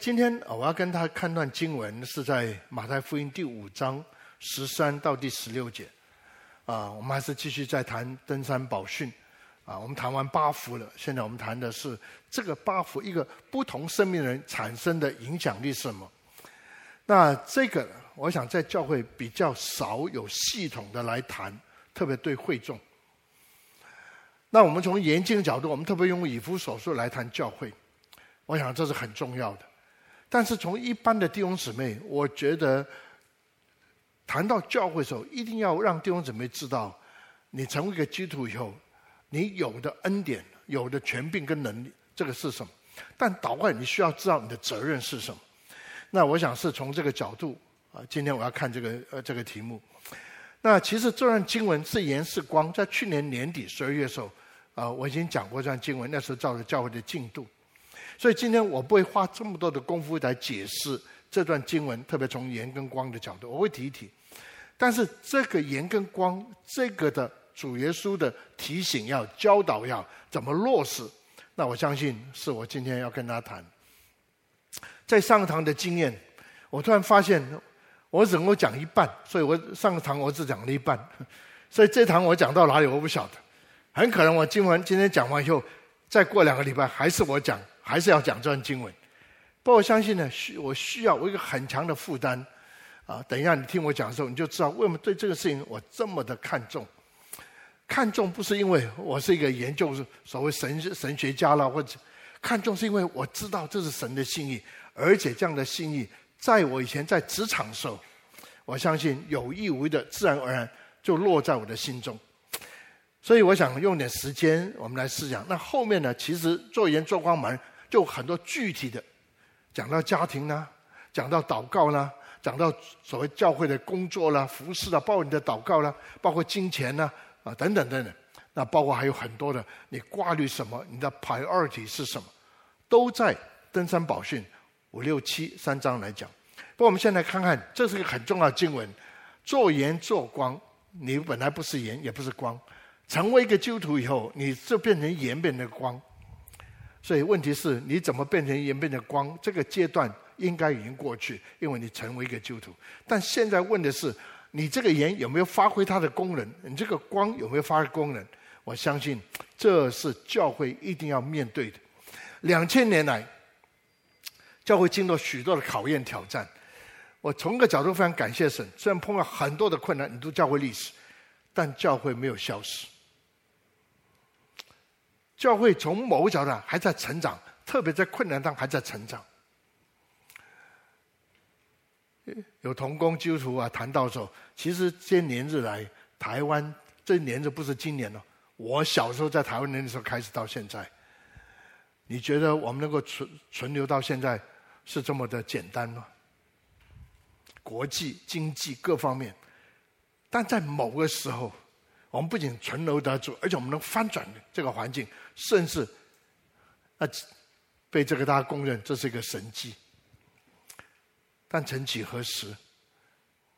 今天我要跟他看段经文，是在马太福音第五章十三到第十六节。啊，我们还是继续在谈登山宝训。啊，我们谈完八福了，现在我们谈的是这个八福一个不同生命人产生的影响力是什么？那这个我想在教会比较少有系统的来谈，特别对会众。那我们从研经角度，我们特别用以弗所书来谈教会，我想这是很重要的。但是从一般的弟兄姊妹，我觉得谈到教会的时候，一定要让弟兄姊妹知道，你成为一个基督徒以后。你有的恩典、有的权柄跟能力，这个是什么？但祷告，你需要知道你的责任是什么。那我想是从这个角度啊，今天我要看这个呃这个题目。那其实这段经文是盐是光，在去年年底十二月的时候啊，我已经讲过这段经文，那时候照着教会的进度。所以今天我不会花这么多的功夫来解释这段经文，特别从盐跟光的角度，我会提一提。但是这个盐跟光这个的。主耶稣的提醒要教导要怎么落实，那我相信是我今天要跟他谈。在上堂的经验，我突然发现我只能够讲一半，所以我上堂我只讲了一半，所以这堂我讲到哪里我不晓得，很可能我经文今天讲完以后，再过两个礼拜还是我讲，还是要讲这段经文。不过我相信呢，需我需要我一个很强的负担啊。等一下你听我讲的时候，你就知道为什么对这个事情我这么的看重。看重不是因为我是一个研究所谓神神学家了，或者看重是因为我知道这是神的心意，而且这样的心意，在我以前在职场的时候，我相信有意无意的自然而然就落在我的心中。所以我想用点时间，我们来思想。那后面呢，其实做盐做光蛮就很多具体的，讲到家庭呢，讲到祷告呢，讲到所谓教会的工作啦、服侍啦，包括你的祷告啦，包括金钱呢。啊，等等等等，那包括还有很多的，你挂虑什么？你的 priority 是什么？都在登山宝训五六七三章来讲。不过我们现在看看，这是一个很重要的经文：做盐做光，你本来不是盐，也不是光，成为一个基督徒以后，你就变成盐，变成光。所以问题是，你怎么变成盐，变成光？这个阶段应该已经过去，因为你成为一个基督徒。但现在问的是。你这个盐有没有发挥它的功能？你这个光有没有发挥功能？我相信这是教会一定要面对的。两千年来，教会经过许多的考验挑战。我从一个角度非常感谢神，虽然碰到很多的困难，你读教会历史，但教会没有消失。教会从某个角度还在成长，特别在困难当中还在成长。有同工基督徒啊，谈到说，其实这些年日来，台湾这年日不是今年了。我小时候在台湾那时候开始到现在，你觉得我们能够存存留到现在是这么的简单吗？国际经济各方面，但在某个时候，我们不仅存留得住，而且我们能翻转这个环境，甚至啊，被这个大家公认这是一个神迹。但曾几何时，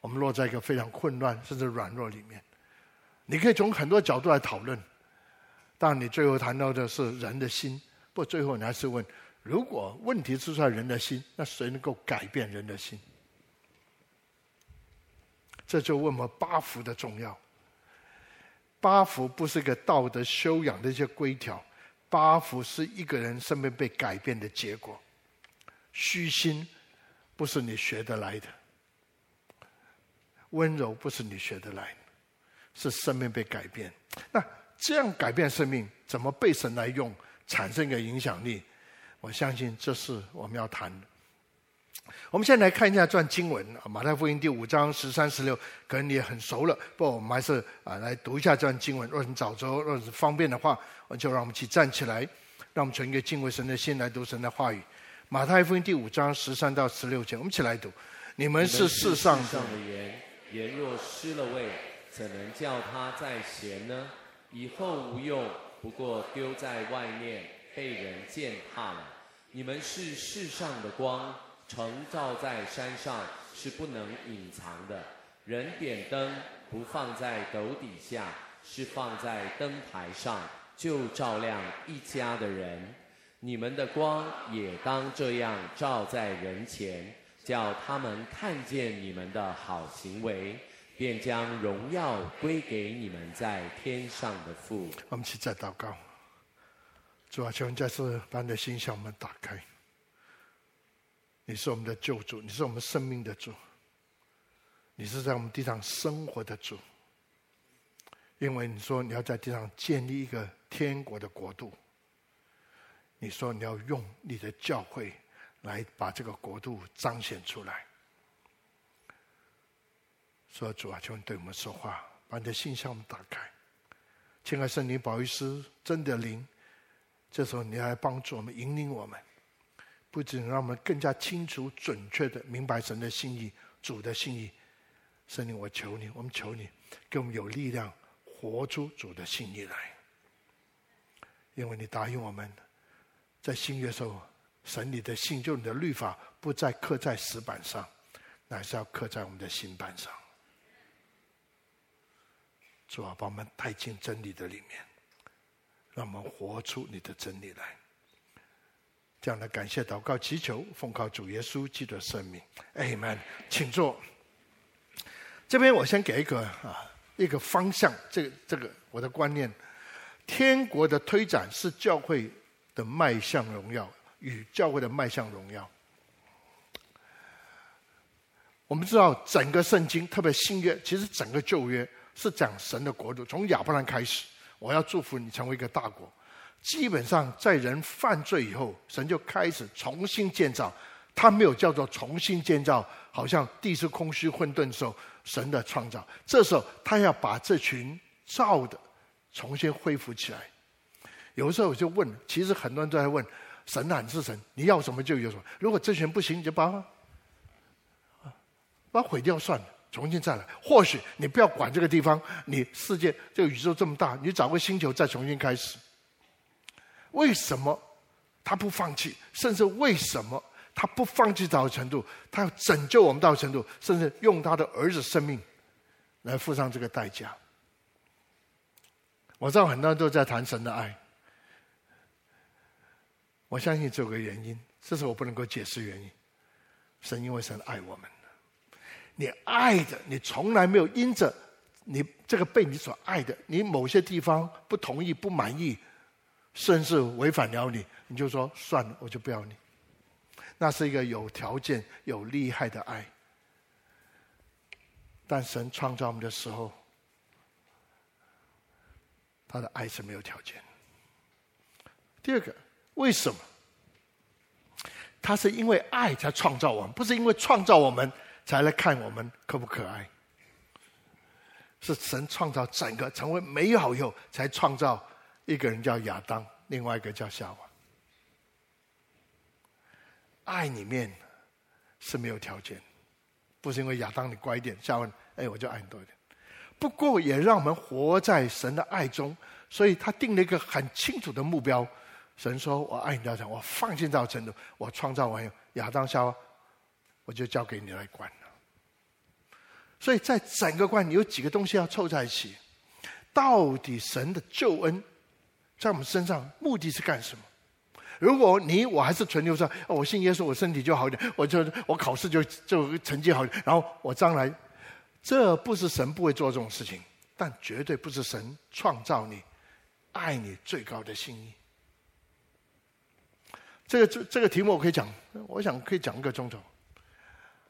我们落在一个非常混乱甚至软弱里面。你可以从很多角度来讨论，但你最后谈到的是人的心。不最后你还是问：如果问题出在人的心，那谁能够改变人的心？这就问我们八福的重要。八福不是一个道德修养的一些规条，八福是一个人生命被改变的结果。虚心。不是你学得来的，温柔不是你学得来，是生命被改变。那这样改变生命，怎么被神来用，产生一个影响力？我相信这是我们要谈的。我们现在来看一下这段经文啊，《马太福音》第五章十三、十六，可能你也很熟了。不过我们还是啊来读一下这段经文。若是早周，若是方便的话，就让我们一起站起来，让我们存一个敬畏神的心来读神的话语。马太福音第五章十三到十六节，我们一起来读。你们是世上的盐，盐若失了味，怎能叫它再咸呢？以后无用，不过丢在外面，被人践踏了。你们是世上的光，城照在山上，是不能隐藏的。人点灯，不放在斗底下，是放在灯台上，就照亮一家的人。你们的光也当这样照在人前，叫他们看见你们的好行为，便将荣耀归给你们在天上的父。我们去再祷告，主啊，求你再次把你的心向我们打开。你是我们的救主，你是我们生命的主，你是在我们地上生活的主。因为你说你要在地上建立一个天国的国度，你说你要用你的教会来把这个国度彰显出来。说主啊，求你对我们说话，把你的信向我们打开。亲爱圣灵保惠师真的灵，这时候你要来帮助我们，引领我们。不仅让我们更加清楚、准确的明白神的心意、主的心意，圣灵，我求你，我们求你，给我们有力量，活出主的心意来。因为你答应我们，在新约时候，神你的信，就你的律法，不再刻在石板上，乃是要刻在我们的心板上。主啊，把我们带进真理的里面，让我们活出你的真理来。这样的感谢祷告祈求，奉靠主耶稣基督的圣名，Amen。请坐。这边我先给一个啊一个方向，这个这个我的观念，天国的推展是教会的迈向荣耀与教会的迈向荣耀。我们知道整个圣经，特别新约，其实整个旧约是讲神的国度，从亚伯兰开始，我要祝福你成为一个大国。基本上，在人犯罪以后，神就开始重新建造。他没有叫做重新建造，好像地是空虚混沌的时候，神的创造。这时候，他要把这群造的重新恢复起来。有时候我就问，其实很多人都在问：神啊，你是神，你要什么就有什么。如果这群不行，你就把它把它毁掉算了，重新再来。或许你不要管这个地方，你世界这个宇宙这么大，你找个星球再重新开始。为什么他不放弃？甚至为什么他不放弃到程度？他要拯救我们到程度，甚至用他的儿子生命来付上这个代价。我知道很多人都在谈神的爱，我相信这个原因，这是我不能够解释原因。神因为神爱我们，你爱的，你从来没有因着你这个被你所爱的，你某些地方不同意、不满意。甚至违反了你，你就说算了，我就不要你。那是一个有条件、有厉害的爱。但神创造我们的时候，他的爱是没有条件。第二个，为什么？他是因为爱才创造我们，不是因为创造我们才来看我们可不可爱。是神创造整个成为美好以后，才创造。一个人叫亚当，另外一个叫夏娃。爱里面是没有条件，不是因为亚当你乖一点，夏娃哎我就爱你多一点。不过也让我们活在神的爱中，所以他定了一个很清楚的目标。神说：“我爱你到这样，我放心到程度，我创造完亚当夏娃，我就交给你来管了。”所以在整个观，有几个东西要凑在一起，到底神的救恩。在我们身上，目的是干什么？如果你我还是存留着，我信耶稣，我身体就好一点，我就我考试就就成绩好一点，然后我将来，这不是神不会做这种事情，但绝对不是神创造你、爱你最高的心意。这个这这个题目我可以讲，我想可以讲一个钟头。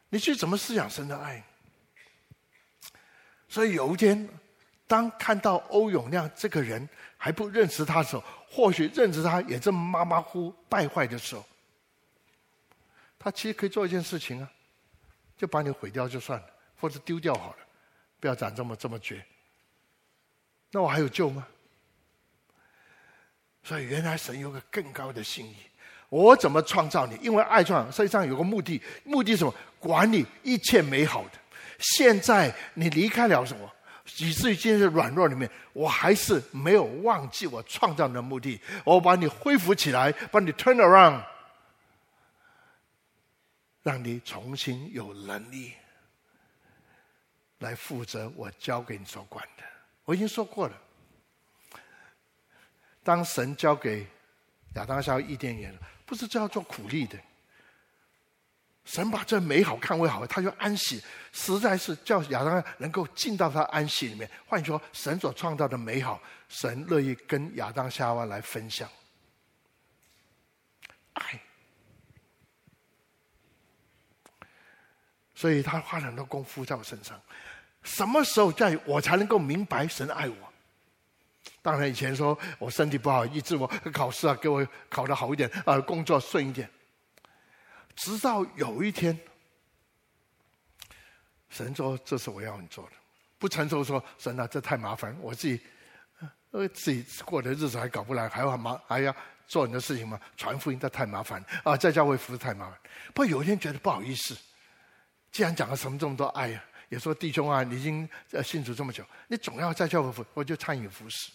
你去怎么思想神的爱？所以有一天。当看到欧永亮这个人还不认识他的时候，或许认识他也这么马马虎败坏的时候，他其实可以做一件事情啊，就把你毁掉就算了，或者丢掉好了，不要长这么这么绝。那我还有救吗？所以原来神有个更高的心意，我怎么创造你？因为爱创，实际上有个目的，目的是什么？管理一切美好的。现在你离开了什么？以至于今天软弱里面，我还是没有忘记我创造的目的。我把你恢复起来，把你 turn around，让你重新有能力来负责我交给你所管的。我已经说过了，当神交给亚当夏伊甸园，不是这样做苦力的。神把这美好看为好，他就安息，实在是叫亚当能够进到他安息里面。换句话说，神所创造的美好，神乐意跟亚当夏娃来分享。爱，所以他花了很多功夫在我身上。什么时候在我才能够明白神爱我？当然以前说我身体不好，医治我考试啊，给我考得好一点啊，工作顺一点。直到有一天，神说：“这是我要你做的。”不成熟说：“神啊，这太麻烦，我自己呃自己过的日子还搞不来，还要忙还要做你的事情吗？传福音这太麻烦啊，在教会服太麻烦。”不过有一天觉得不好意思，既然讲了什么这么多爱呀、也说弟兄啊，你已经呃信主这么久，你总要在教会服，我就参与服侍。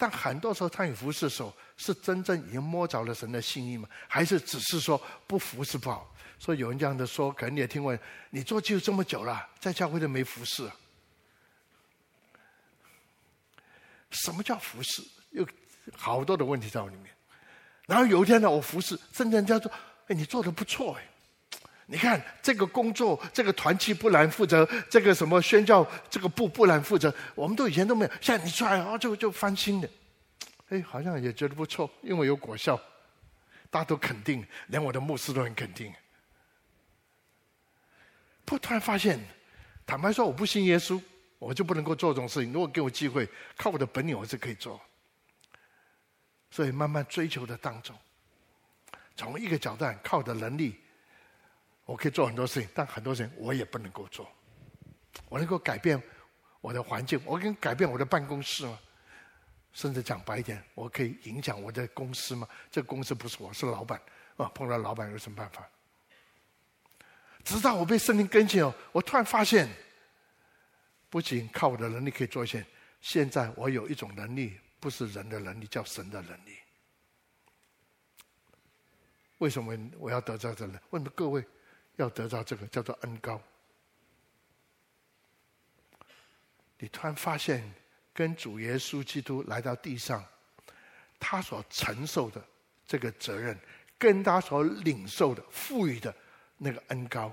但很多时候参与服侍的时候，是真正已经摸着了神的心意吗？还是只是说不服侍不好？所以有人这样的说，可能你也听过，你做就这么久了，在教会都没服侍。什么叫服侍？有好多的问题在我里面。然后有一天呢，我服侍，真正叫做，哎，你做的不错哎。你看这个工作，这个团契不难负责，这个什么宣教这个部不难负责，我们都以前都没有。现在你出来啊，就就翻新的，哎，好像也觉得不错，因为有果效，大家都肯定，连我的牧师都很肯定。不，突然发现，坦白说，我不信耶稣，我就不能够做这种事情。如果给我机会，靠我的本领，我是可以做。所以慢慢追求的当中，从一个角度靠我的能力。我可以做很多事情，但很多事情我也不能够做。我能够改变我的环境，我可以改变我的办公室吗？甚至讲白一点，我可以影响我的公司吗？这公司不是我，是老板啊！碰到老板有什么办法？直到我被圣灵更新哦，我突然发现，不仅靠我的能力可以做一些，现在我有一种能力，不是人的能力，叫神的能力。为什么我要得到这个？为什么各位？要得到这个叫做恩高，你突然发现，跟主耶稣基督来到地上，他所承受的这个责任，跟他所领受的赋予的那个恩高，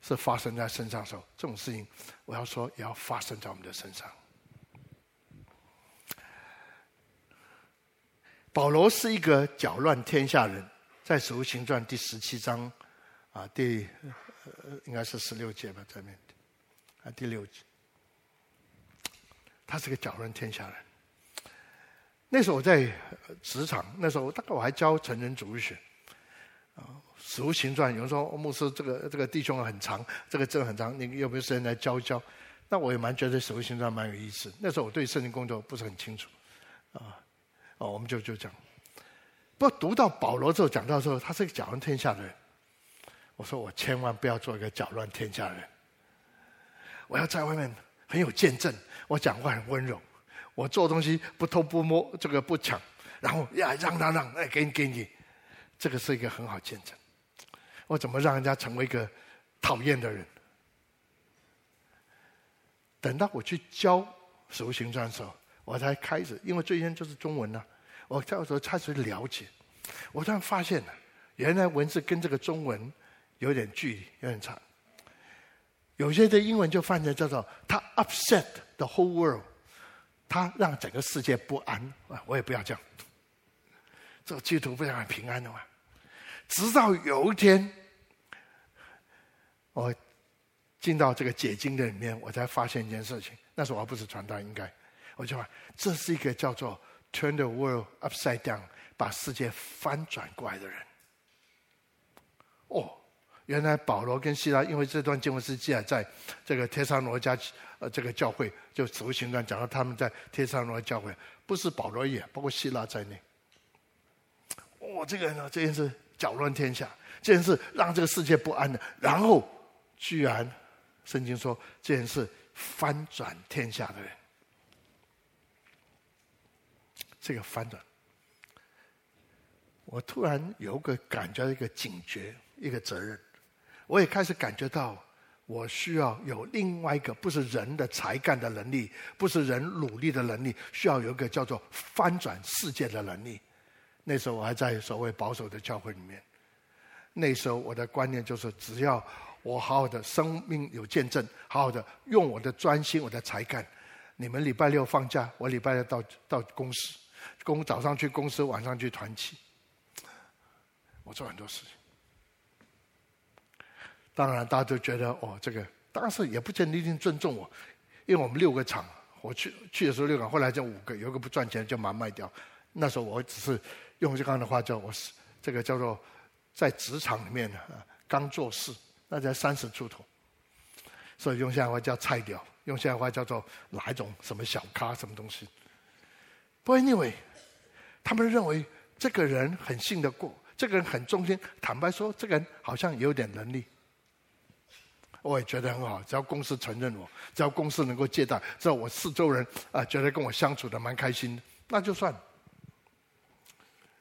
是发生在身上的时候，这种事情，我要说也要发生在我们的身上。保罗是一个搅乱天下人，在《使徒行传》第十七章。啊，第应该是十六节吧，这面啊，第六节，他是个搅乱天下人。那时候我在职场，那时候大概我还教成人主日学。啊，使徒行传有人说牧师这个这个弟兄很长，这个证很长，你有没有时间来教一教？那我也蛮觉得使徒行传蛮有意思。那时候我对圣经工作不是很清楚，啊，哦，我们就就讲。不读到保罗之后讲到之后，他是个搅乱天下的人。我说我千万不要做一个搅乱天下的人，我要在外面很有见证，我讲话很温柔，我做东西不偷不摸，这个不抢，然后呀让让让，哎给你给你，这个是一个很好见证。我怎么让人家成为一个讨厌的人？等到我去教《使徒行传》的时候，我才开始，因为最先就是中文呢、啊，我这时候开始了解，我突然发现了，原来文字跟这个中文。有点距离，有点长。有些的英文就翻成叫做“他 upset the whole world”，他让整个世界不安。啊，我也不要这样，这个基督徒不是很平安的吗？直到有一天，我进到这个解经的里面，我才发现一件事情。那时候我不是传道，应该我就说这是一个叫做 “turn the world upside down”，把世界翻转过来的人。哦。原来保罗跟希拉，因为这段经文是记载在这个帖撒罗家呃这个教会，就使徒行传讲到他们在帖撒罗教会，不是保罗也，包括希拉在内。哦，这个人呢，这件事搅乱天下，这件事让这个世界不安的，然后居然圣经说这件事翻转天下的人，这个翻转，我突然有个感觉，一个警觉，一个责任。我也开始感觉到，我需要有另外一个不是人的才干的能力，不是人努力的能力，需要有一个叫做翻转世界的能力。那时候我还在所谓保守的教会里面。那时候我的观念就是，只要我好好的生命有见证，好好的用我的专心、我的才干。你们礼拜六放假，我礼拜六到到公司，公早上去公司，晚上去团契。我做很多事情。当然，大家都觉得哦，这个当时也不见得一定尊重我，因为我们六个厂，我去去的时候六个，后来就五个，有一个不赚钱就把它卖掉。那时候我只是用这样的话叫我是这个叫做。在职场里面啊，刚做事，那才三十出头，所以用现在话叫菜鸟，用现在话叫做哪一种什么小咖什么东西。不过 anyway，他们认为这个人很信得过，这个人很忠心。坦白说，这个人好像有点能力，我也觉得很好。只要公司承认我，只要公司能够借贷，只要我四周人啊觉得跟我相处的蛮开心，那就算。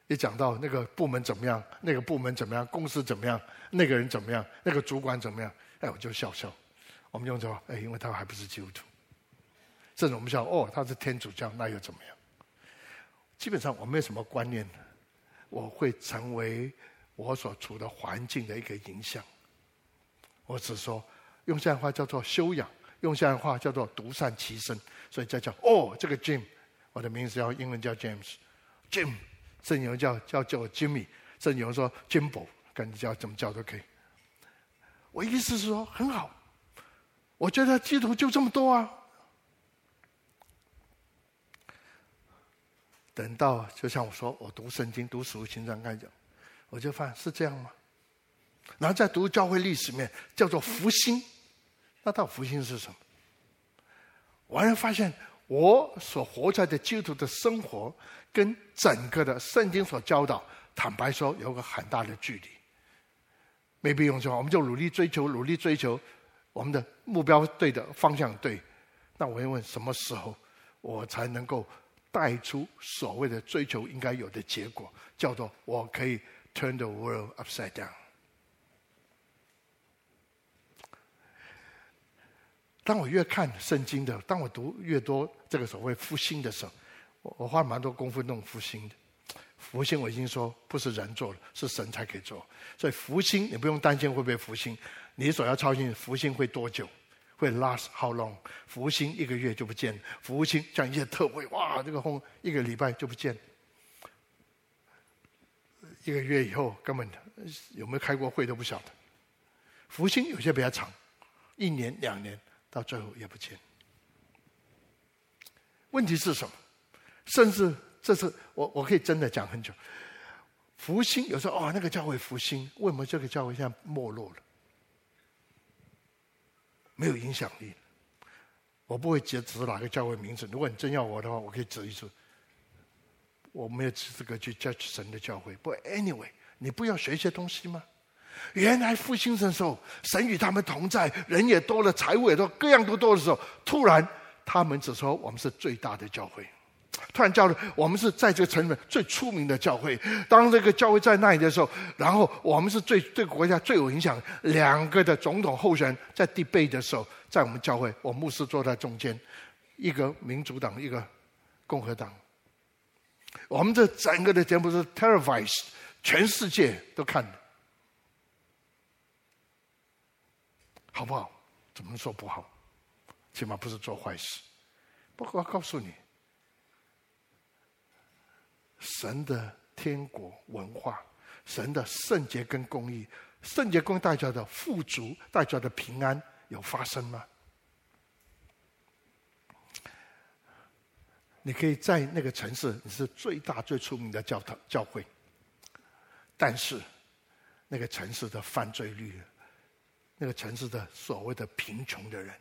一讲到那个部门怎么样，那个部门怎么样，公司怎么样，那个人怎么样，那个主管怎么样，哎，我就笑笑。我们用这话，哎，因为他还不是基督徒。甚至我们笑，哦，他是天主教，那又怎么样？基本上我没有什么观念，我会成为我所处的环境的一个影响。我只说，用现在话叫做修养，用现在话叫做独善其身。所以再叫，哦，这个 Jim，我的名字叫英文叫 James，Jim。甚至有人叫叫叫 Jimmy，甚至有人说 Jimbo，跟你叫怎么叫都可以。我意思是说很好，我觉得基督徒就这么多啊。等到就像我说，我读圣经、读使徒行传开讲，我就发现是这样吗？然后在读教会历史里面叫做福星，那到福星是什么？我还发现我所活在的基督徒的生活。跟整个的圣经所教导，坦白说，有个很大的距离。没必用说，我们就努力追求，努力追求，我们的目标对的方向对。那我会问，什么时候我才能够带出所谓的追求应该有的结果？叫做我可以 turn the world upside down。当我越看圣经的，当我读越多这个所谓复兴的时候。我我花蛮多功夫弄复兴的，复兴我已经说不是人做的，是神才可以做。所以复兴你不用担心会不会复兴，你所要操心复兴会多久，会 last how long？复兴一个月就不见，复兴像一些特会，哇，这个轰一个礼拜就不见，一个月以后根本有没有开过会都不晓得。复兴有些比较长，一年两年，到最后也不见。问题是什么？甚至这是我我可以真的讲很久。福星有时候哦，那个教会福星，为什么这个教会现在没落了？没有影响力。我不会指指哪个教会名字。如果你真要我的话，我可以指一指。我没有资格去 judge 神的教会。不，anyway，你不要学一些东西吗？原来复兴的时候，神与他们同在，人也多了，财物也多，各样都多的时候，突然他们只说我们是最大的教会。突然叫了，我们是在这个城里面最出名的教会。当这个教会在那里的时候，然后我们是最对国家最有影响。两个的总统候选人在地背的时候，在我们教会，我牧师坐在中间，一个民主党，一个共和党。我们这整个的节目是 televised，全世界都看的好不好？怎么说不好？起码不是做坏事。不过我告诉你。神的天国文化，神的圣洁跟公义，圣洁公义带出来的富足，代表的平安，有发生吗？你可以在那个城市，你是最大最出名的教堂教会，但是那个城市的犯罪率，那个城市的所谓的贫穷的人，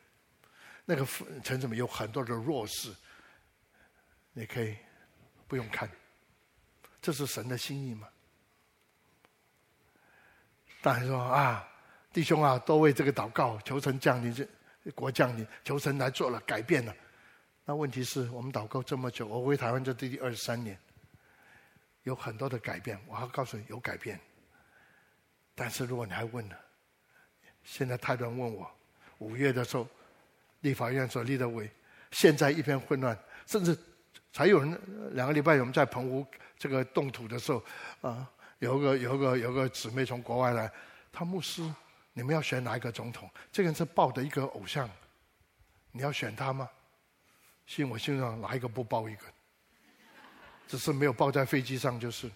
那个城市里面有很多的弱势，你可以不用看。这是神的心意吗？大家说啊，弟兄啊，都为这个祷告，求神降临，这国降临，求神来做了改变了。那问题是我们祷告这么久，我回台湾这第二十三年，有很多的改变。我要告诉你，有改变。但是如果你还问呢？现在太多人问我，五月的时候，立法院所立的委，现在一片混乱，甚至才有人两个礼拜，我们在澎湖这个动土的时候，啊，有个有个有个姊妹从国外来，她牧师，你们要选哪一个总统？这个人是抱的一个偶像，你要选他吗？信我信上哪一个不抱一个？只是没有抱在飞机上，就是。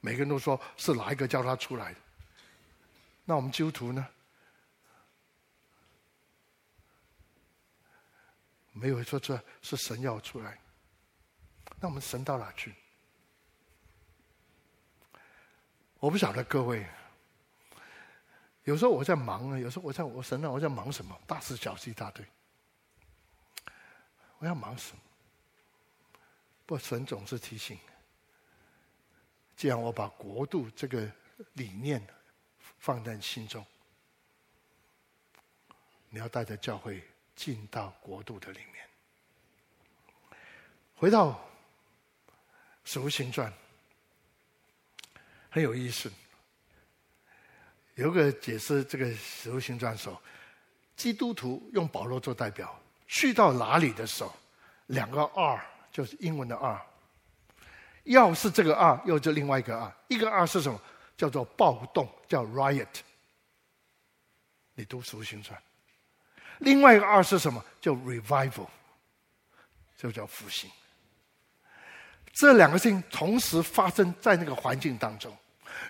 每个人都说是哪一个叫他出来的？那我们基督徒呢？没有说这是神要出来，那我们神到哪去？我不晓得各位，有时候我在忙啊，有时候我在我神啊，我在忙什么？大事小事一大堆，我要忙什么？不，神总是提醒，既然我把国度这个理念放在心中，你要带着教会。进到国度的里面。回到《使徒行传》，很有意思。有个解释这个《使徒行传》说，基督徒用保罗做代表，去到哪里的时候，两个二就是英文的二要是这个二又就另外一个二一个二是什么？叫做暴动，叫 riot。你读《使徒行传》。另外一个二是什么？叫 revival，就叫复兴。这两个事情同时发生在那个环境当中，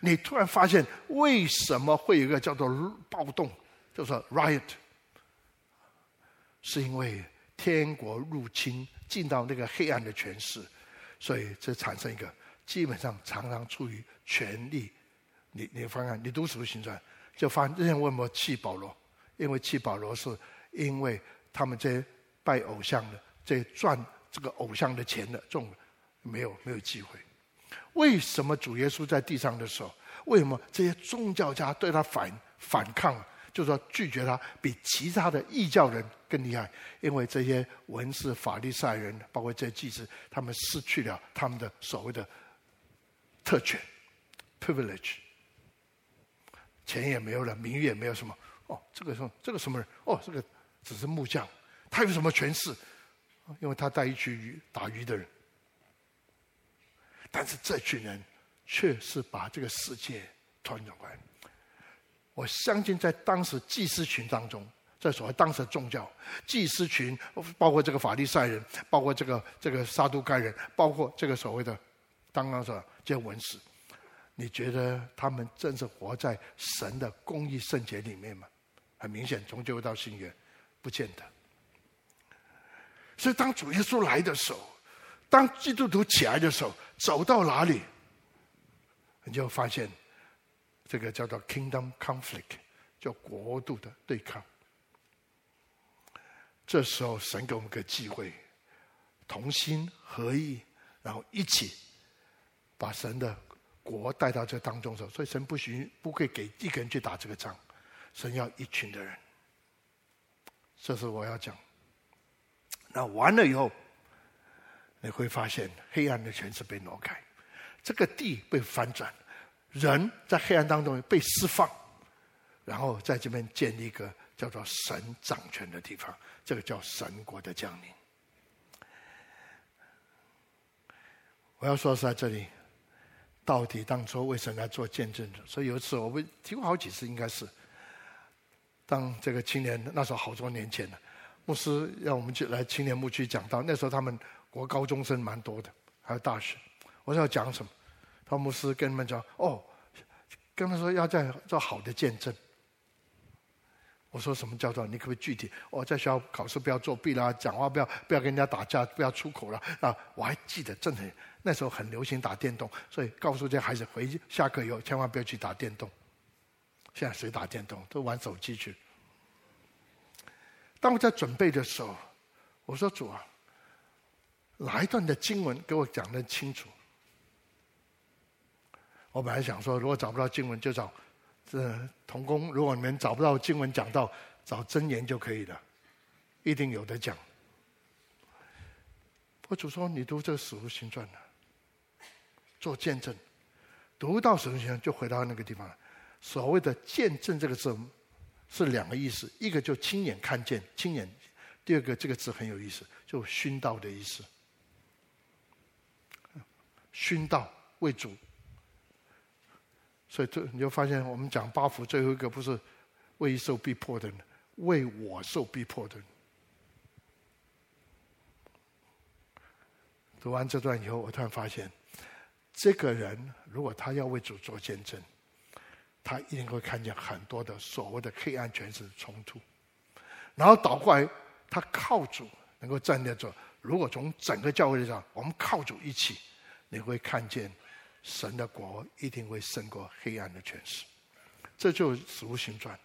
你突然发现为什么会有一个叫做暴动，叫做 riot，是因为天国入侵进到那个黑暗的权势，所以这产生一个基本上常常处于权力。你你翻看，你读使徒行传，就发现为什么气保罗？因为气保罗是。因为他们这些拜偶像的，这些赚这个偶像的钱的，这种没有没有机会。为什么主耶稣在地上的时候，为什么这些宗教家对他反反抗，就说拒绝他，比其他的异教人更厉害？因为这些文士、法利赛人，包括这些祭司，他们失去了他们的所谓的特权 （privilege），钱也没有了，名誉也没有什么。哦，这个什么？这个什么人？哦，这个。只是木匠，他有什么权势？因为他带一群鱼打鱼的人。但是这群人却是把这个世界传转过来。我相信在当时祭司群当中，在所谓当时的宗教祭司群，包括这个法利赛人，包括这个这个撒都该人，包括这个所谓的刚刚说这些文士，你觉得他们真是活在神的公义圣洁里面吗？很明显，从旧到新约。不见得。所以，当主耶稣来的时候，当基督徒起来的时候，走到哪里，你就发现这个叫做 kingdom conflict，叫国度的对抗。这时候，神给我们个机会，同心合意，然后一起把神的国带到这当中的时候，所以神不许不会给一个人去打这个仗，神要一群的人。这是我要讲。那完了以后，你会发现黑暗的权势被挪开，这个地被翻转，人在黑暗当中被释放，然后在这边建立一个叫做神掌权的地方，这个叫神国的降临。我要说是在这里，到底当初为什么要做见证的？所以有一次我们提过好几次，应该是。当这个青年那时候好多年前了，牧师让我们去来青年牧区讲道。那时候他们国高中生蛮多的，还有大学。我说要讲什么？他牧师跟他们讲：“哦，跟他说要在做好的见证。”我说什么叫做？你可不可以具体？哦，在学校考试不要作弊啦，讲话不要不要跟人家打架，不要出口了。啊，我还记得，真的那时候很流行打电动，所以告诉这孩子回去下课以后千万不要去打电动。现在谁打电动？都玩手机去。当我在准备的时候，我说：“主啊，哪一段的经文给我讲的清楚？”我本来想说，如果找不到经文，就找这童工；如果你们找不到经文讲到，找真言就可以了，一定有得讲。我主说：“你读这个《使徒行传》呢，做见证，读到《使徒行传》就回到那个地方了。”所谓的见证这个字，是两个意思，一个就亲眼看见、亲眼第二个这个字很有意思，就熏道的意思。熏道为主，所以这你就发现，我们讲八福最后一个不是为受逼迫的人，为我受逼迫的人。读完这段以后，我突然发现，这个人如果他要为主做见证，他一定会看见很多的所谓的黑暗权势冲突，然后倒过来，他靠主能够站立着。如果从整个教会上，我们靠主一起。你会看见，神的国一定会胜过黑暗的权势，这就是使徒行传，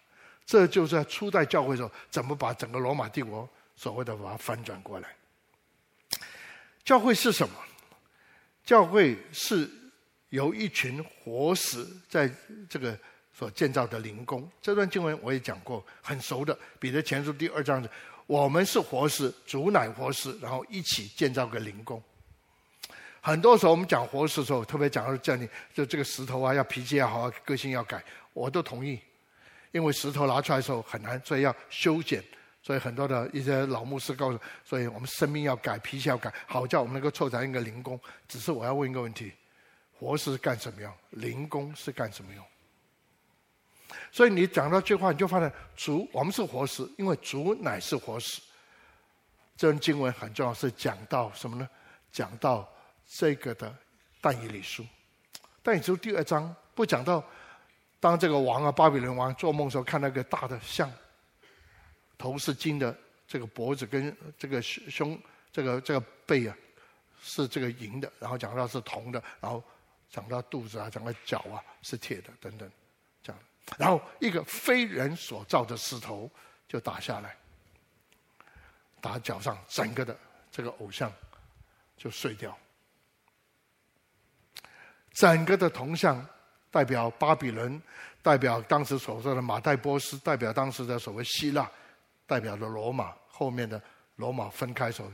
这就是在初代教会的时候怎么把整个罗马帝国所谓的把它翻转过来。教会是什么？教会是由一群活石在这个所建造的灵宫。这段经文我也讲过，很熟的。彼得前书第二章的，我们是活石，主乃活石，然后一起建造个灵宫。很多时候我们讲活石的时候，特别讲到这里，就这个石头啊，要脾气要好啊，个性要改，我都同意。因为石头拿出来的时候很难，所以要修剪。所以很多的一些老牧师告诉，所以我们生命要改，脾气要改，好叫我们能够凑成一个灵宫。只是我要问一个问题：活石是干什么用？灵宫是干什么用？所以你讲到这话，你就发现主，我们是活石，因为主乃是活石。这段经文很重要，是讲到什么呢？讲到。这个的但以理书，但以理书第二章不讲到，当这个王啊巴比伦王做梦的时候，看那个大的像，头是金的，这个脖子跟这个胸这个这个背啊是这个银的，然后讲到是铜的，然后讲到肚子啊，讲到脚啊是铁的等等，这样，然后一个非人所造的石头就打下来，打脚上，整个的这个偶像就碎掉。整个的铜像代表巴比伦，代表当时所说的马代波斯，代表当时的所谓希腊，代表了罗马。后面的罗马分开时候，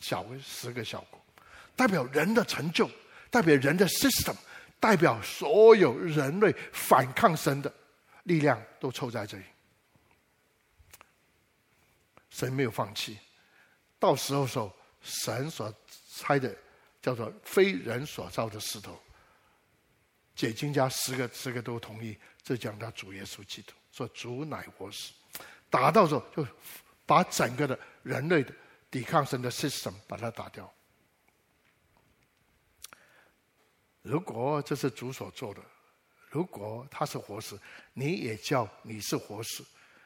小十个小国，代表人的成就，代表人的 system，代表所有人类反抗神的力量都凑在这里。神没有放弃，到时候时候，神所拆的叫做非人所造的石头。解经家十个十个都同意，这讲到主耶稣基督，说主乃活石，打到时候就把整个的人类的抵抗神的 system 把它打掉。如果这是主所做的，如果他是活死，你也叫你是活死，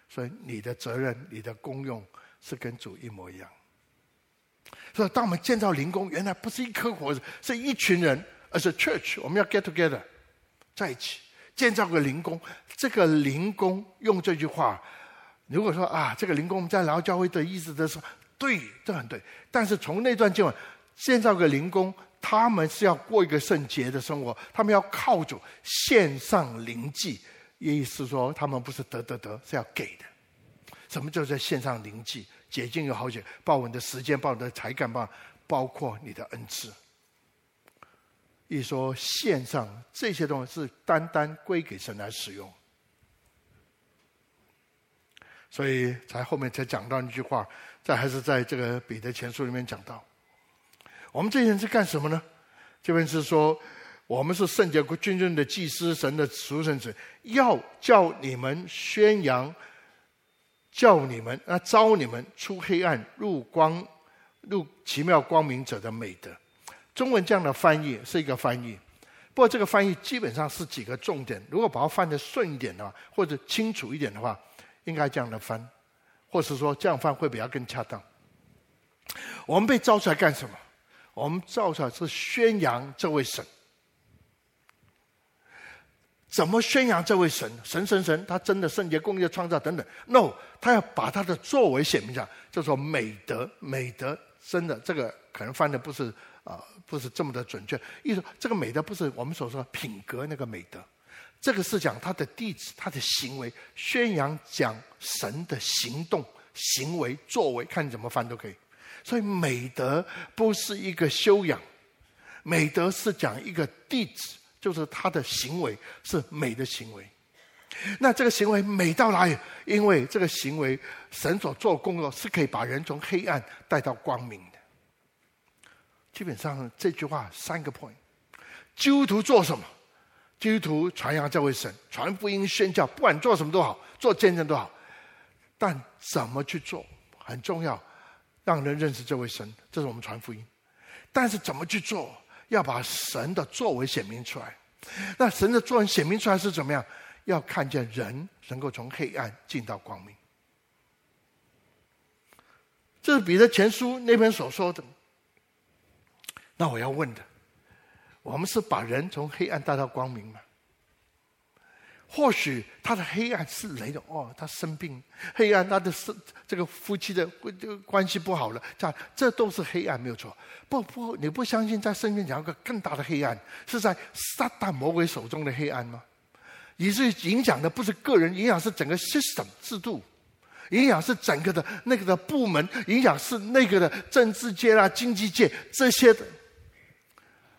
所以你的责任、你的功用是跟主一模一样。所以当我们建造灵宫，原来不是一颗活石，是一群人，而是 church，我们要 get together。在一起建造个灵宫，这个灵宫用这句话，如果说啊，这个灵工我们在劳教会的意思的是对，这很对。但是从那段经文，建造个灵工，他们是要过一个圣洁的生活，他们要靠主献上灵祭，意思是说他们不是得得得，是要给的。什么叫做献上灵祭？洁净有好几，报恩的时间，报恩的才干，报包括你的恩赐。一说献上这些东西是单单归给神来使用，所以才后面才讲到一句话，在还是在这个彼得前书里面讲到，我们这些人是干什么呢？这边是说，我们是圣洁君尊的祭司，神的属神子，要叫你们宣扬，叫你们啊召你们出黑暗入光，入奇妙光明者的美德。中文这样的翻译是一个翻译，不过这个翻译基本上是几个重点。如果把它翻得顺一点的话，或者清楚一点的话，应该这样的翻，或是说这样翻会比较更恰当。我们被召出来干什么？我们召出来是宣扬这位神。怎么宣扬这位神？神神神，他真的圣洁、公义创造等等。No，他要把他的作为显明下，就说美德，美德真的这个可能翻的不是。啊，不是这么的准确。意思这个美德不是我们所说的品格那个美德，这个是讲他的弟子，他的行为，宣扬讲神的行动、行为、作为，看你怎么翻都可以。所以美德不是一个修养，美德是讲一个弟子，就是他的行为是美的行为。那这个行为美到哪里？因为这个行为，神所做工作是可以把人从黑暗带到光明的。基本上这句话三个 point：基督徒做什么？基督徒传扬这位神，传福音、宣教，不管做什么都好，做见证都好。但怎么去做很重要，让人认识这位神，这是我们传福音。但是怎么去做，要把神的作为显明出来。那神的作为显明出来是怎么样？要看见人能够从黑暗进到光明。这是彼得前书那边所说的。那我要问的，我们是把人从黑暗带到光明吗？或许他的黑暗是雷的哦，他生病，黑暗他的生这个夫妻的这个关系不好了，这这都是黑暗没有错。不不，你不相信在圣经讲一个更大的黑暗，是在撒旦魔鬼手中的黑暗吗？以至于影响的不是个人，影响是整个 system 制度，影响是整个的那个的部门，影响是那个的政治界啦、经济界这些的。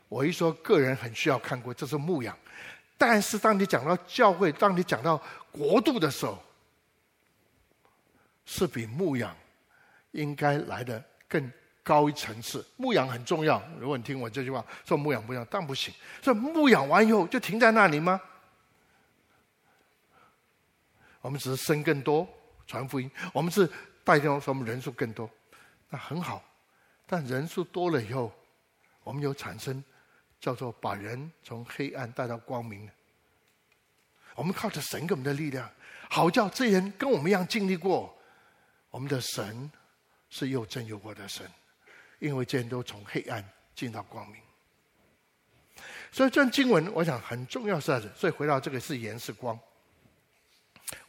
我一说个人很需要看过，这是牧养。但是当你讲到教会，当你讲到国度的时候，是比牧养应该来的更高一层次。牧养很重要，如果你听我这句话说牧养不一样，但不行。所以牧养完以后就停在那里吗？我们只是生更多，传福音，我们是带动说我们人数更多，那很好。但人数多了以后，我们有产生。叫做把人从黑暗带到光明。我们靠着神给我们的力量，好叫这人跟我们一样经历过。我们的神是又真又活的神，因为这人都从黑暗进到光明。所以这段经文，我想很重要是在这。所以回到这个是盐是光。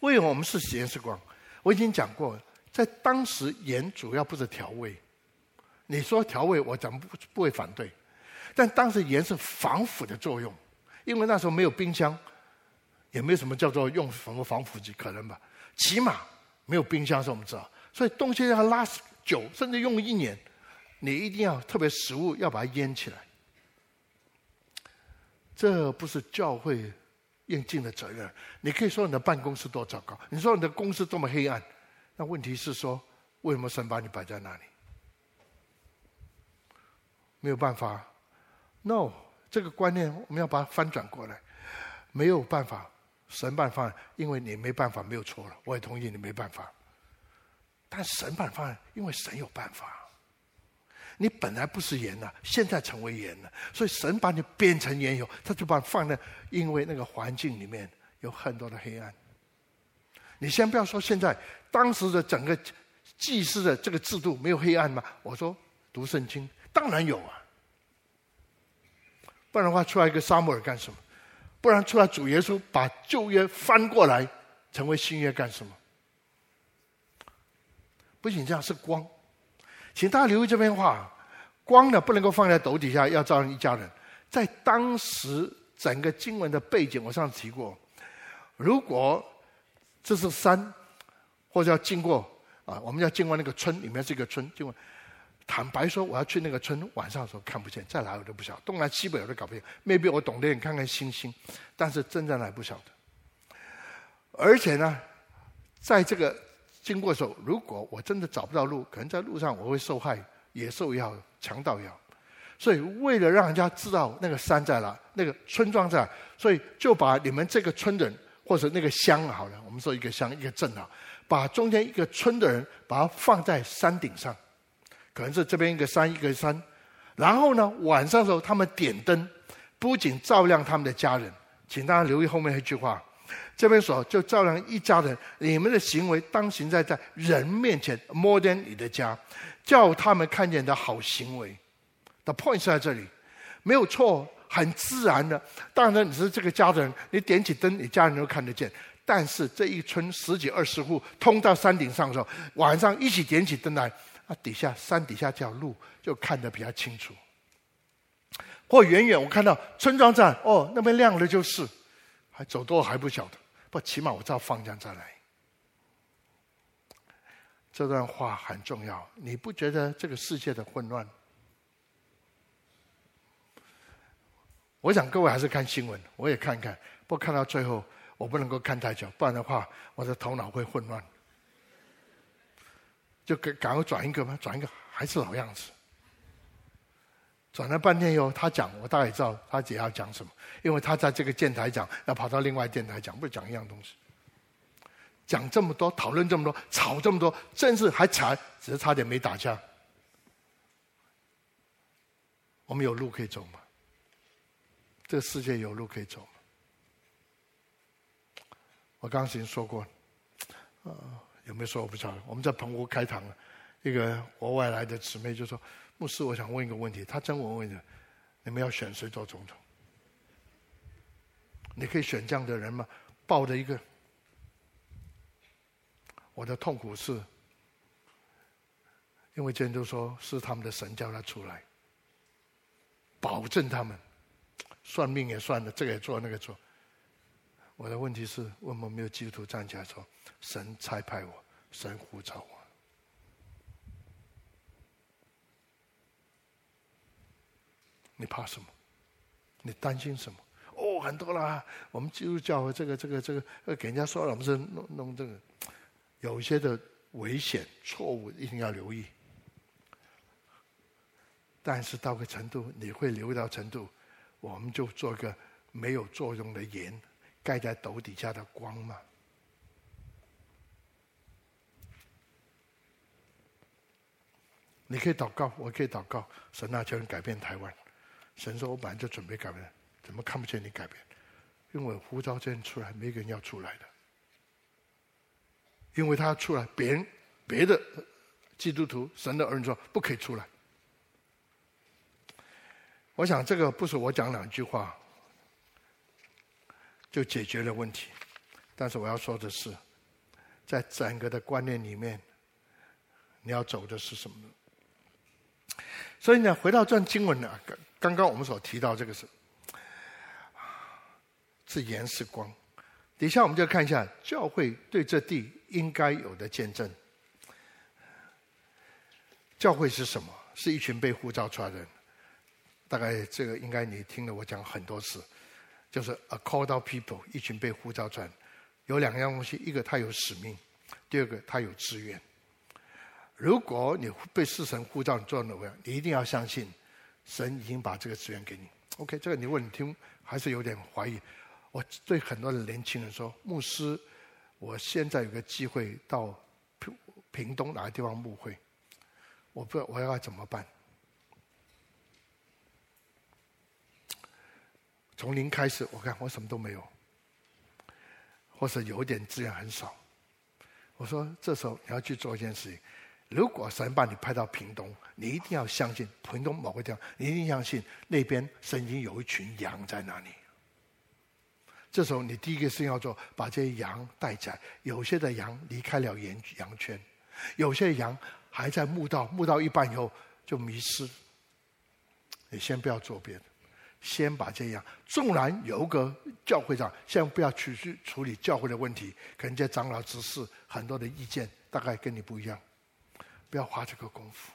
为什么我们是盐是光？我已经讲过，在当时盐主要不是调味。你说调味，我怎么不不会反对？但当时盐是防腐的作用，因为那时候没有冰箱，也没有什么叫做用什么防腐剂，可能吧？起码没有冰箱，是我们知道，所以东西要拉久，甚至用一年，你一定要特别食物要把它腌起来。这不是教会应尽的责任。你可以说你的办公室多糟糕，你说你的公司多么黑暗，那问题是说，为什么神把你摆在那里？没有办法。No，这个观念我们要把它翻转过来，没有办法，神办法，因为你没办法，没有错了，我也同意你没办法。但神办法，因为神有办法。你本来不是盐呐，现在成为盐了，所以神把你变成盐以后，他就把你放在，因为那个环境里面有很多的黑暗。你先不要说现在，当时的整个祭司的这个制度没有黑暗吗？我说读圣经，当然有啊。不然的话，出来一个撒母耳干什么？不然出来主耶稣把旧约翻过来成为新约干什么？不仅这样，是光。请大家留意这边话：光呢不能够放在斗底下，要照亮一家人。在当时整个经文的背景，我上次提过，如果这是山，或者要经过啊，我们要经过那个村，里面是一个村，经过。坦白说，我要去那个村，晚上的时候看不见，在哪我都不晓得，东南西北我都搞不清。maybe 我懂得点看看星星，但是真在哪不晓得。而且呢，在这个经过的时候，如果我真的找不到路，可能在路上我会受害，野兽也好，强盗也好。所以为了让人家知道那个山在哪，那个村庄在哪，所以就把你们这个村的人或者那个乡好了，我们说一个乡一个镇啊，把中间一个村的人把它放在山顶上。可能是这边一个山一个山，然后呢，晚上的时候他们点灯，不仅照亮他们的家人，请大家留意后面一句话，这边说就照亮一家人，你们的行为当行在在人面前，more than 你的家，叫他们看见的好行为。The point 是在这里，没有错，很自然的。当然你是这个家的人，你点起灯，你家人都看得见。但是这一村十几二十户，通到山顶上的时候，晚上一起点起灯来。那底下山底下这条路就看得比较清楚，或远远我看到村庄在哦，那边亮的就是，还走多还不晓得，不起码我知道方向在哪里。这段话很重要，你不觉得这个世界的混乱？我想各位还是看新闻，我也看看，不过看到最后，我不能够看太久，不然的话，我的头脑会混乱。就赶赶快转一个吧，转一个还是老样子。转了半天以后，他讲，我大概知道他姐要讲什么，因为他在这个电台讲，要跑到另外电台讲，不是讲一样东西。讲这么多，讨论这么多，吵这么多，甚至还吵，只是差点没打架。我们有路可以走吗？这个世界有路可以走吗？我刚刚已经说过，呃，有没有说我不知道？我们在澎湖开堂，一个国外来的姊妹就说。牧师，我想问一个问题，他真问问的，你们要选谁做总统？你可以选这样的人吗？抱着一个，我的痛苦是，因为今天都说是他们的神叫他出来，保证他们，算命也算了，这个也做那个做。我的问题是，为什么没有基督徒站起来说，神差派我，神呼召我？你怕什么？你担心什么？哦，很多啦。我们基督教这个、这个、这个，呃，给人家说了，我们是弄弄这个，有一些的危险、错误，一定要留意。但是到个程度，你会留意到程度，我们就做个没有作用的盐，盖在斗底下的光嘛。你可以祷告，我可以祷告，神啊，叫你改变台湾。神说：“我本来就准备改变，怎么看不见你改变？因为呼召这人出来，没个人要出来的。因为他要出来，别人别的基督徒、神的儿女说不可以出来。我想这个不是我讲两句话就解决了问题，但是我要说的是，在整个的观念里面，你要走的是什么呢？所以呢，回到这段经文呢。”刚刚我们所提到这个是，是盐是光。底下我们就看一下教会对这地应该有的见证。教会是什么？是一群被呼召出来的人。大概这个应该你听了我讲很多次，就是 a called out people，一群被呼召出来。有两样东西，一个他有使命，第二个他有资源。如果你被四神呼召你做哪位，你一定要相信。神已经把这个资源给你，OK？这个你问你听还是有点怀疑。我对很多的年轻人说，牧师，我现在有个机会到屏屏东哪个地方牧会，我不知道我要怎么办。从零开始，我看我什么都没有，或者有点资源很少。我说这时候你要去做一件事情。如果神把你派到屏东，你一定要相信屏东某个地方，你一定相信那边神已经有一群羊在那里。这时候你第一个事情要做，把这些羊带起来。有些的羊离开了羊羊圈，有些羊还在牧道，牧到一半以后就迷失。你先不要做别的，先把这样。纵然有个教会长，先不要去去处理教会的问题，可能在长老执事很多的意见大概跟你不一样。不要花这个功夫，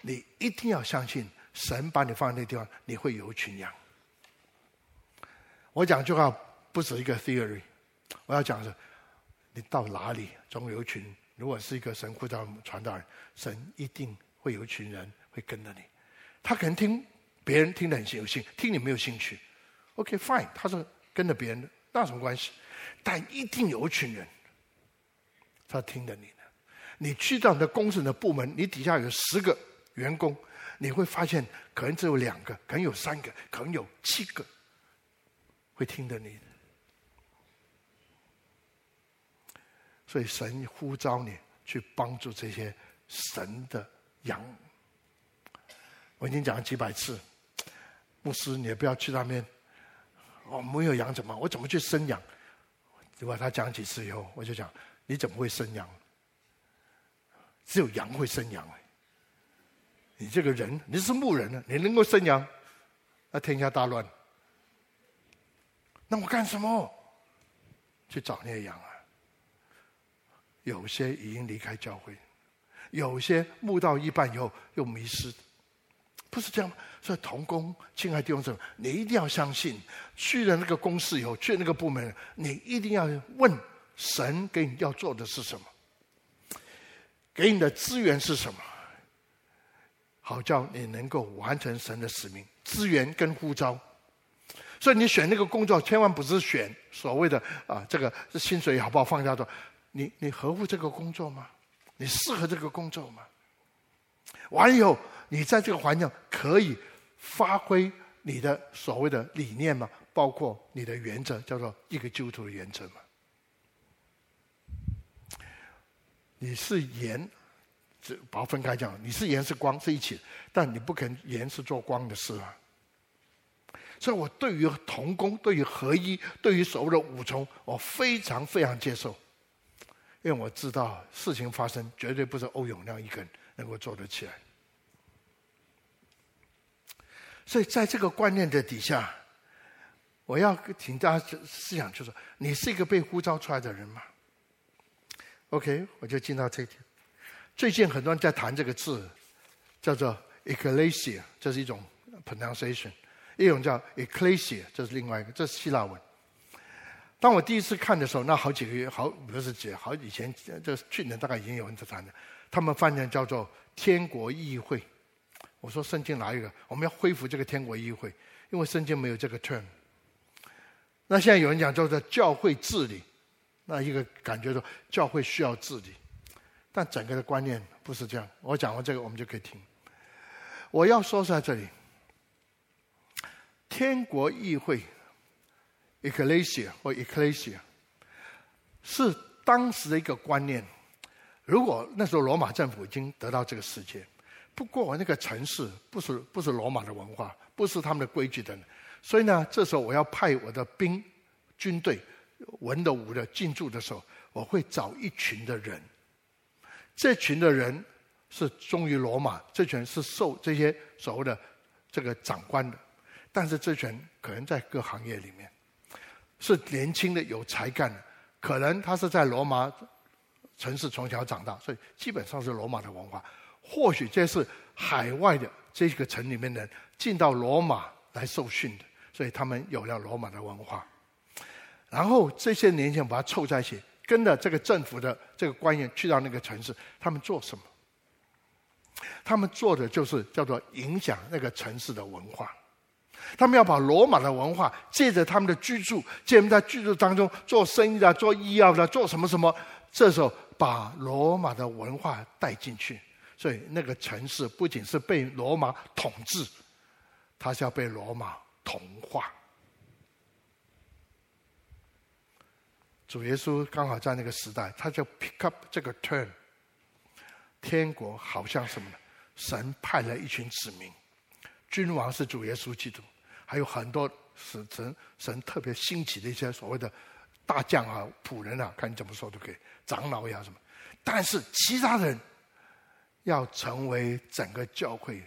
你一定要相信神把你放在那地方，你会有一群羊。我讲句话不止一个 theory，我要讲的是，你到哪里总有一群。如果是一个神呼召传道人，神一定会有一群人会跟着你。他可能听别人听得很有兴趣，听你没有兴趣。OK fine，他是跟着别人，那什么关系？但一定有一群人，他听着你的。你去到你的公司的部门，你底下有十个员工，你会发现可能只有两个，可能有三个，可能有七个会听着你的。所以神呼召你去帮助这些神的羊。我已经讲了几百次，牧师，你也不要去那边。我、哦、没有羊怎么？我怎么去生羊？结果他讲几次以后，我就讲，你怎么会生羊？只有羊会生羊哎！你这个人，你是牧人呢，你能够生羊，那天下大乱。那我干什么？去找那些羊啊！有些已经离开教会，有些牧到一半以后又迷失，不是这样吗？所以同工，亲爱的弟兄姊妹，你一定要相信，去了那个公司以后，去了那个部门，你一定要问神给你要做的是什么，给你的资源是什么，好叫你能够完成神的使命。资源跟呼召，所以你选那个工作，千万不是选所谓的啊，这个薪水好不好，放假的，你你合乎这个工作吗？你适合这个工作吗？完了以后，你在这个环境可以发挥你的所谓的理念吗？包括你的原则，叫做一个基督徒的原则吗？你是盐，这把它分开讲，你是盐是光是一起，但你不可能盐是做光的事啊。所以我对于同工，对于合一，对于所谓的五重，我非常非常接受。因为我知道事情发生绝对不是欧永亮一个人能够做得起来，所以在这个观念的底下，我要请大家思想，就是你是一个被呼召出来的人吗？OK，我就进到这一点。最近很多人在谈这个字，叫做 ecclesia，这是一种 pronunciation；一种叫 ecclesia，这是另外一个，这是希腊文。当我第一次看的时候，那好几个月，好不是几，好以前，这去年大概已经有人在谈了，他们翻译叫做“天国议会”。我说圣经哪一个？我们要恢复这个天国议会，因为圣经没有这个 term。那现在有人讲叫做教会治理，那一个感觉说教会需要治理，但整个的观念不是这样。我讲完这个，我们就可以听。我要说在这里，天国议会。Ecclesia 或 Ecclesia 是当时的一个观念。如果那时候罗马政府已经得到这个世界，不过那个城市不是不是罗马的文化，不是他们的规矩的，所以呢，这时候我要派我的兵军队，文的武的进驻的时候，我会找一群的人。这群的人是忠于罗马，这群是受这些所谓的这个长官的，但是这群可能在各行业里面。是年轻的、有才干的，可能他是在罗马城市从小长大，所以基本上是罗马的文化。或许这是海外的这个城里面的人进到罗马来受训的，所以他们有了罗马的文化。然后这些年轻人把他凑在一起，跟着这个政府的这个官员去到那个城市，他们做什么？他们做的就是叫做影响那个城市的文化。他们要把罗马的文化借着他们的居住，借他们在居住当中做生意的、做医药的、做什么什么，这时候把罗马的文化带进去，所以那个城市不仅是被罗马统治，它是要被罗马同化。主耶稣刚好在那个时代，他就 pick up 这个 turn。天国好像什么呢？神派了一群子民，君王是主耶稣基督。还有很多使神神特别兴起的一些所谓的大将啊、仆人啊，看你怎么说都可以，长老呀什么。但是其他人要成为整个教会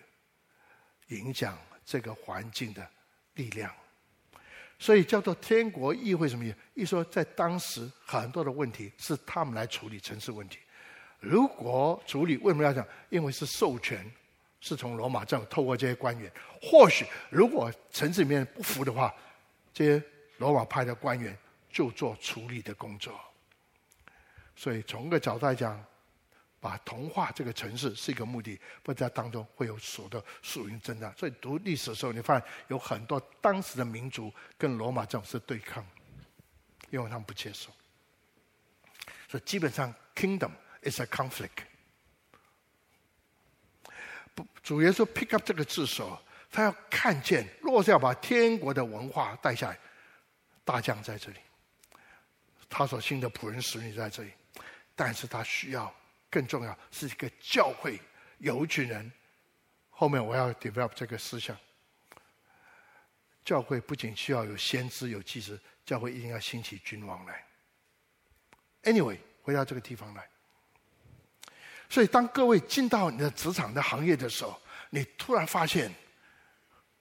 影响这个环境的力量，所以叫做天国议会什么意思？一说在当时很多的问题是他们来处理城市问题。如果处理，为什么要讲？因为是授权。是从罗马政府透过这些官员，或许如果城市里面不服的话，这些罗马派的官员就做处理的工作。所以从一个角度来讲，把同化这个城市是一个目的，不在当中会有所的属灵争战。所以读历史的时候，你发现有很多当时的民族跟罗马政府是对抗，因为他们不接受。所以基本上，kingdom is a conflict。主耶稣 pick up 这个字时候，他要看见，若是要把天国的文化带下来，大将在这里，他所信的仆人使女在这里，但是他需要更重要是一个教会，有一群人。后面我要 develop 这个思想，教会不仅需要有先知有祭司，教会一定要兴起君王来。Anyway，回到这个地方来。所以，当各位进到你的职场的行业的时候，你突然发现，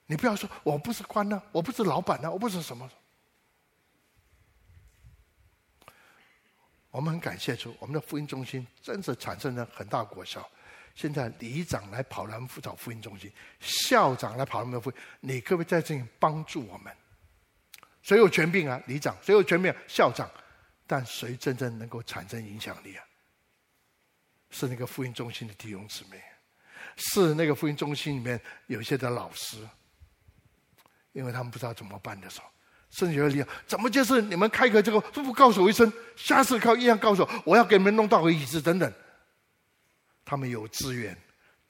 你不要说我不是官呢，我不是老板呢，我不是什么。我们很感谢主，我们的福音中心真是产生了很大果效。现在里长来跑来找福音中心，校长来跑他们的福音，你可不可以在这里帮助我们？谁有权柄啊？里长。谁有权柄啊？校长。但谁真正能够产生影响力啊？是那个福音中心的弟兄姊妹，是那个福音中心里面有些的老师，因为他们不知道怎么办的时候，甚至有理由，怎么就是你们开个这个，不告诉我一声，下次靠一样告诉我，我要给你们弄到个椅子等等。他们有资源，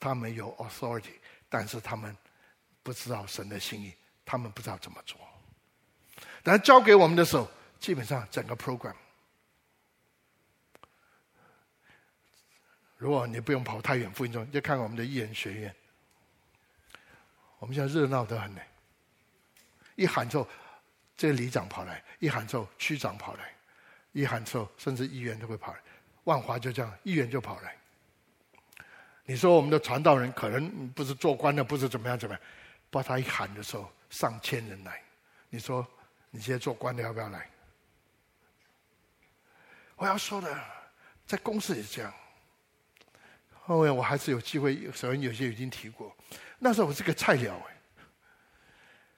他们有 authority，但是他们不知道神的心意，他们不知道怎么做。但交给我们的时候，基本上整个 program，如果你不用跑太远，福音中就看看我们的艺人学院，我们现在热闹得很呢。一喊之后，这个里长跑来；一喊之后，区长跑来；一喊之后，甚至议员都会跑来。万华就这样，议员就跑来。你说我们的传道人可能不是做官的，不是怎么样怎么样，把他一喊的时候，上千人来。你说你现在做官的要不要来？我要说的，在公司也是这样。后面我还是有机会，首先有些已经提过。那时候我是个菜鸟哎，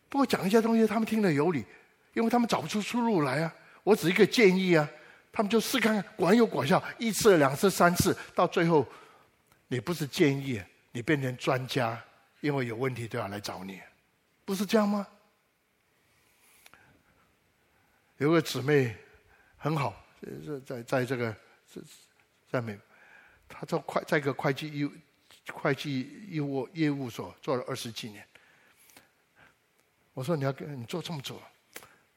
不过讲一些东西，他们听得有理，因为他们找不出出路来啊。我只一个建议啊，他们就试看看，果然有果效。一次、两次、三次，到最后。你不是建议，你变成专家，因为有问题都要来找你，不是这样吗？有个姊妹很好，在在在这个在美，她做会在一个会计业会计业务业务所做了二十几年。我说你要跟你做这么久，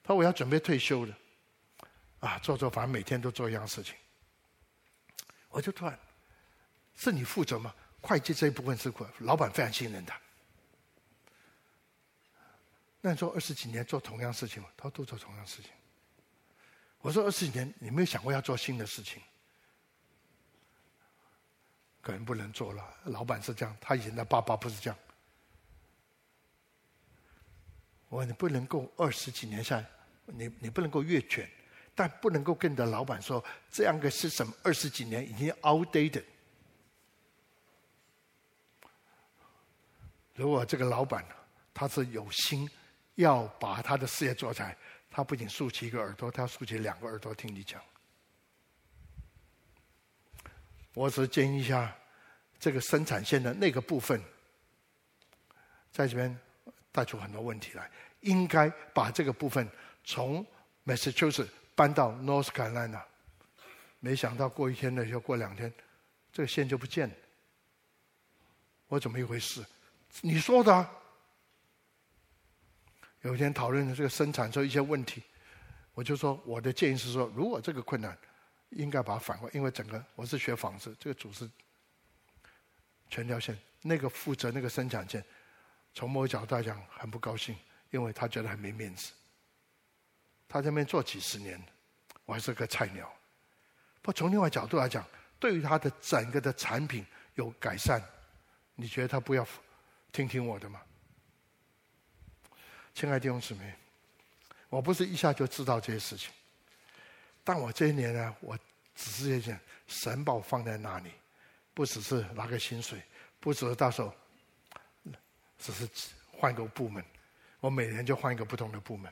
他说我要准备退休了，啊，做做反正每天都做一样事情，我就突然。是你负责吗？会计这一部分是老板非常信任他。那你做二十几年做同样事情吗？他说都做同样事情。我说二十几年，你没有想过要做新的事情？可能不能做了。老板是这样，他以前的爸爸不是这样。我说你不能够二十几年下来，你你不能够越权，但不能够跟你的老板说这样个是什么二十几年已经 outdated。如果这个老板他是有心要把他的事业做起来，他不仅竖起一个耳朵，他竖起两个耳朵听你讲。我只建议一下，这个生产线的那个部分，在这边带出很多问题来，应该把这个部分从 Massachusetts 搬到 North Carolina。没想到过一天呢，又过两天，这个线就不见了。我怎么一回事？你说的啊。有一天讨论的这个生产出一些问题，我就说我的建议是说，如果这个困难，应该把它反过，因为整个我是学纺织，这个组织全条线，那个负责那个生产线，从某个角度来讲很不高兴，因为他觉得很没面子。他在那边做几十年，我还是个菜鸟。不从另外角度来讲，对于他的整个的产品有改善，你觉得他不要？听听我的吗，亲爱的弟兄姊妹，我不是一下就知道这些事情，但我这一年呢，我只是在讲，神宝放在那里，不只是拿个薪水，不只是到时候，只是换个部门，我每年就换一个不同的部门，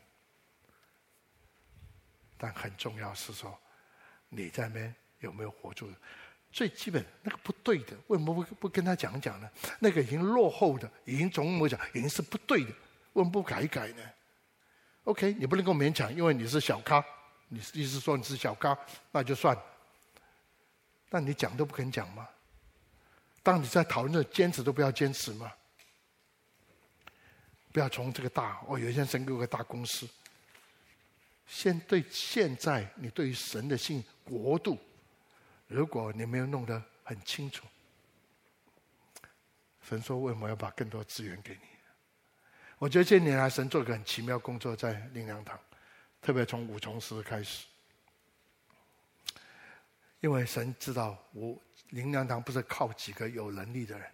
但很重要是说，你在那边有没有活住？最基本那个不对的，为什么不不跟他讲讲呢？那个已经落后的，已经从我讲已经是不对的，为什么不改一改呢？OK，你不能够勉强，因为你是小咖，你意思说你是小咖，那就算。但你讲都不肯讲吗？当你在讨论的坚持都不要坚持吗？不要从这个大，哦，有一天神给我个大公司。先对现在你对于神的信国度。如果你没有弄得很清楚，神说为什么要把更多资源给你？我觉得这年来神做了个很奇妙工作在灵粮堂，特别从五重师开始，因为神知道我灵粮堂不是靠几个有能力的人，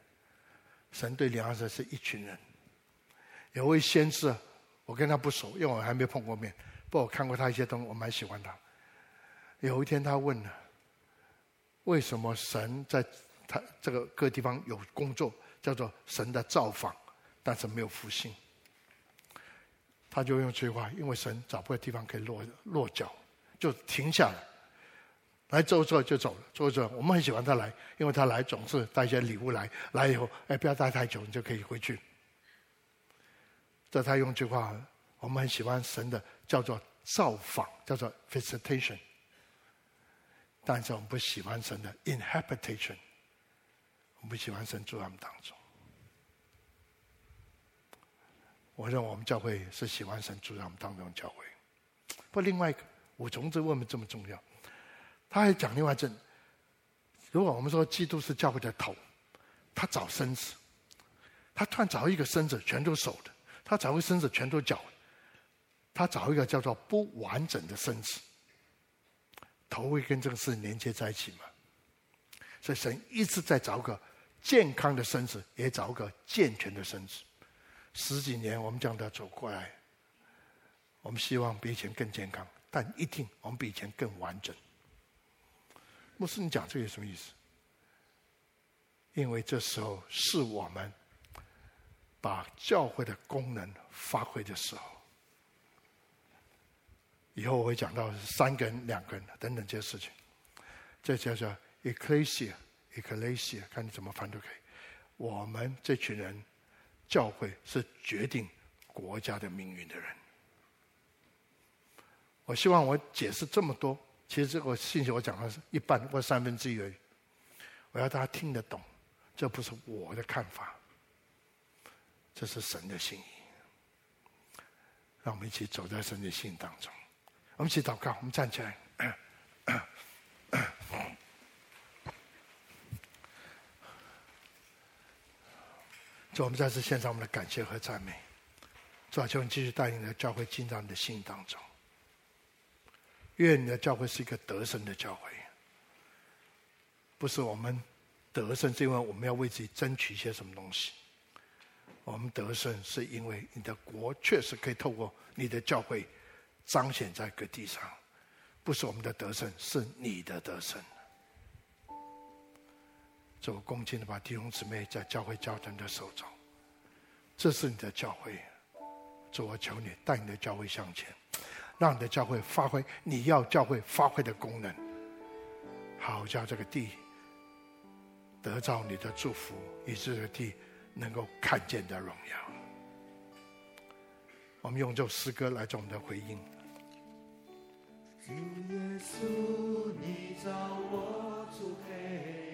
神对灵粮堂是一群人。有位先知，我跟他不熟，因为我还没碰过面，不我看过他一些东西，我蛮喜欢他。有一天他问了。为什么神在他这个各地方有工作，叫做神的造访，但是没有复兴。他就用这句话，因为神找不到地方可以落落脚，就停下来，来走走就走了，走走。我们很喜欢他来，因为他来总是带一些礼物来，来以后，哎，不要待太久，你就可以回去。这他用这句话，我们很喜欢神的叫做造访，叫做 visitation。但是我们不喜欢神的 inhabitation，我们不喜欢神住在我们当中。我认为我们教会是喜欢神住在我们当中教会。不，另外一个五重职为什么这么重要？他还讲另外一阵，如果我们说基督是教会的头，他找身子，他突然找一个身子全都手的，他找一个身子全都脚，他找一个叫做不完整的身子。头会跟这个事连接在一起嘛？所以神一直在找个健康的身子，也找个健全的身子。十几年我们这样的走过来，我们希望比以前更健康，但一定我们比以前更完整。牧师，你讲这个什么意思？因为这时候是我们把教会的功能发挥的时候。以后我会讲到三个人、两个人等等这些事情，这叫做 ecclesia，ecclesia，看你怎么翻都可以。我们这群人，教会是决定国家的命运的人。我希望我解释这么多，其实这个信息我讲的是一半或三分之一而已。我要大家听得懂，这不是我的看法，这是神的心意。让我们一起走在神的心当中。我们一起祷告，我们站起来。主，我们再次献上我们的感谢和赞美。主啊，求你继续带领的教会进到你的心当中。愿你的教会是一个得胜的教会，不是我们得胜，是因为我们要为自己争取一些什么东西。我们得胜是因为你的国确实可以透过你的教会。彰显在各地上，不是我们的得胜，是你的得胜。这我恭敬的把弟兄姊妹在教会教堂的手中，这是你的教会，主我求你带你的教会向前，让你的教会发挥你要教会发挥的功能，好叫这个地得到你的祝福，以致这个地能够看见的荣耀。我们用这首诗歌来做我们的回应。主耶稣，你造我主配。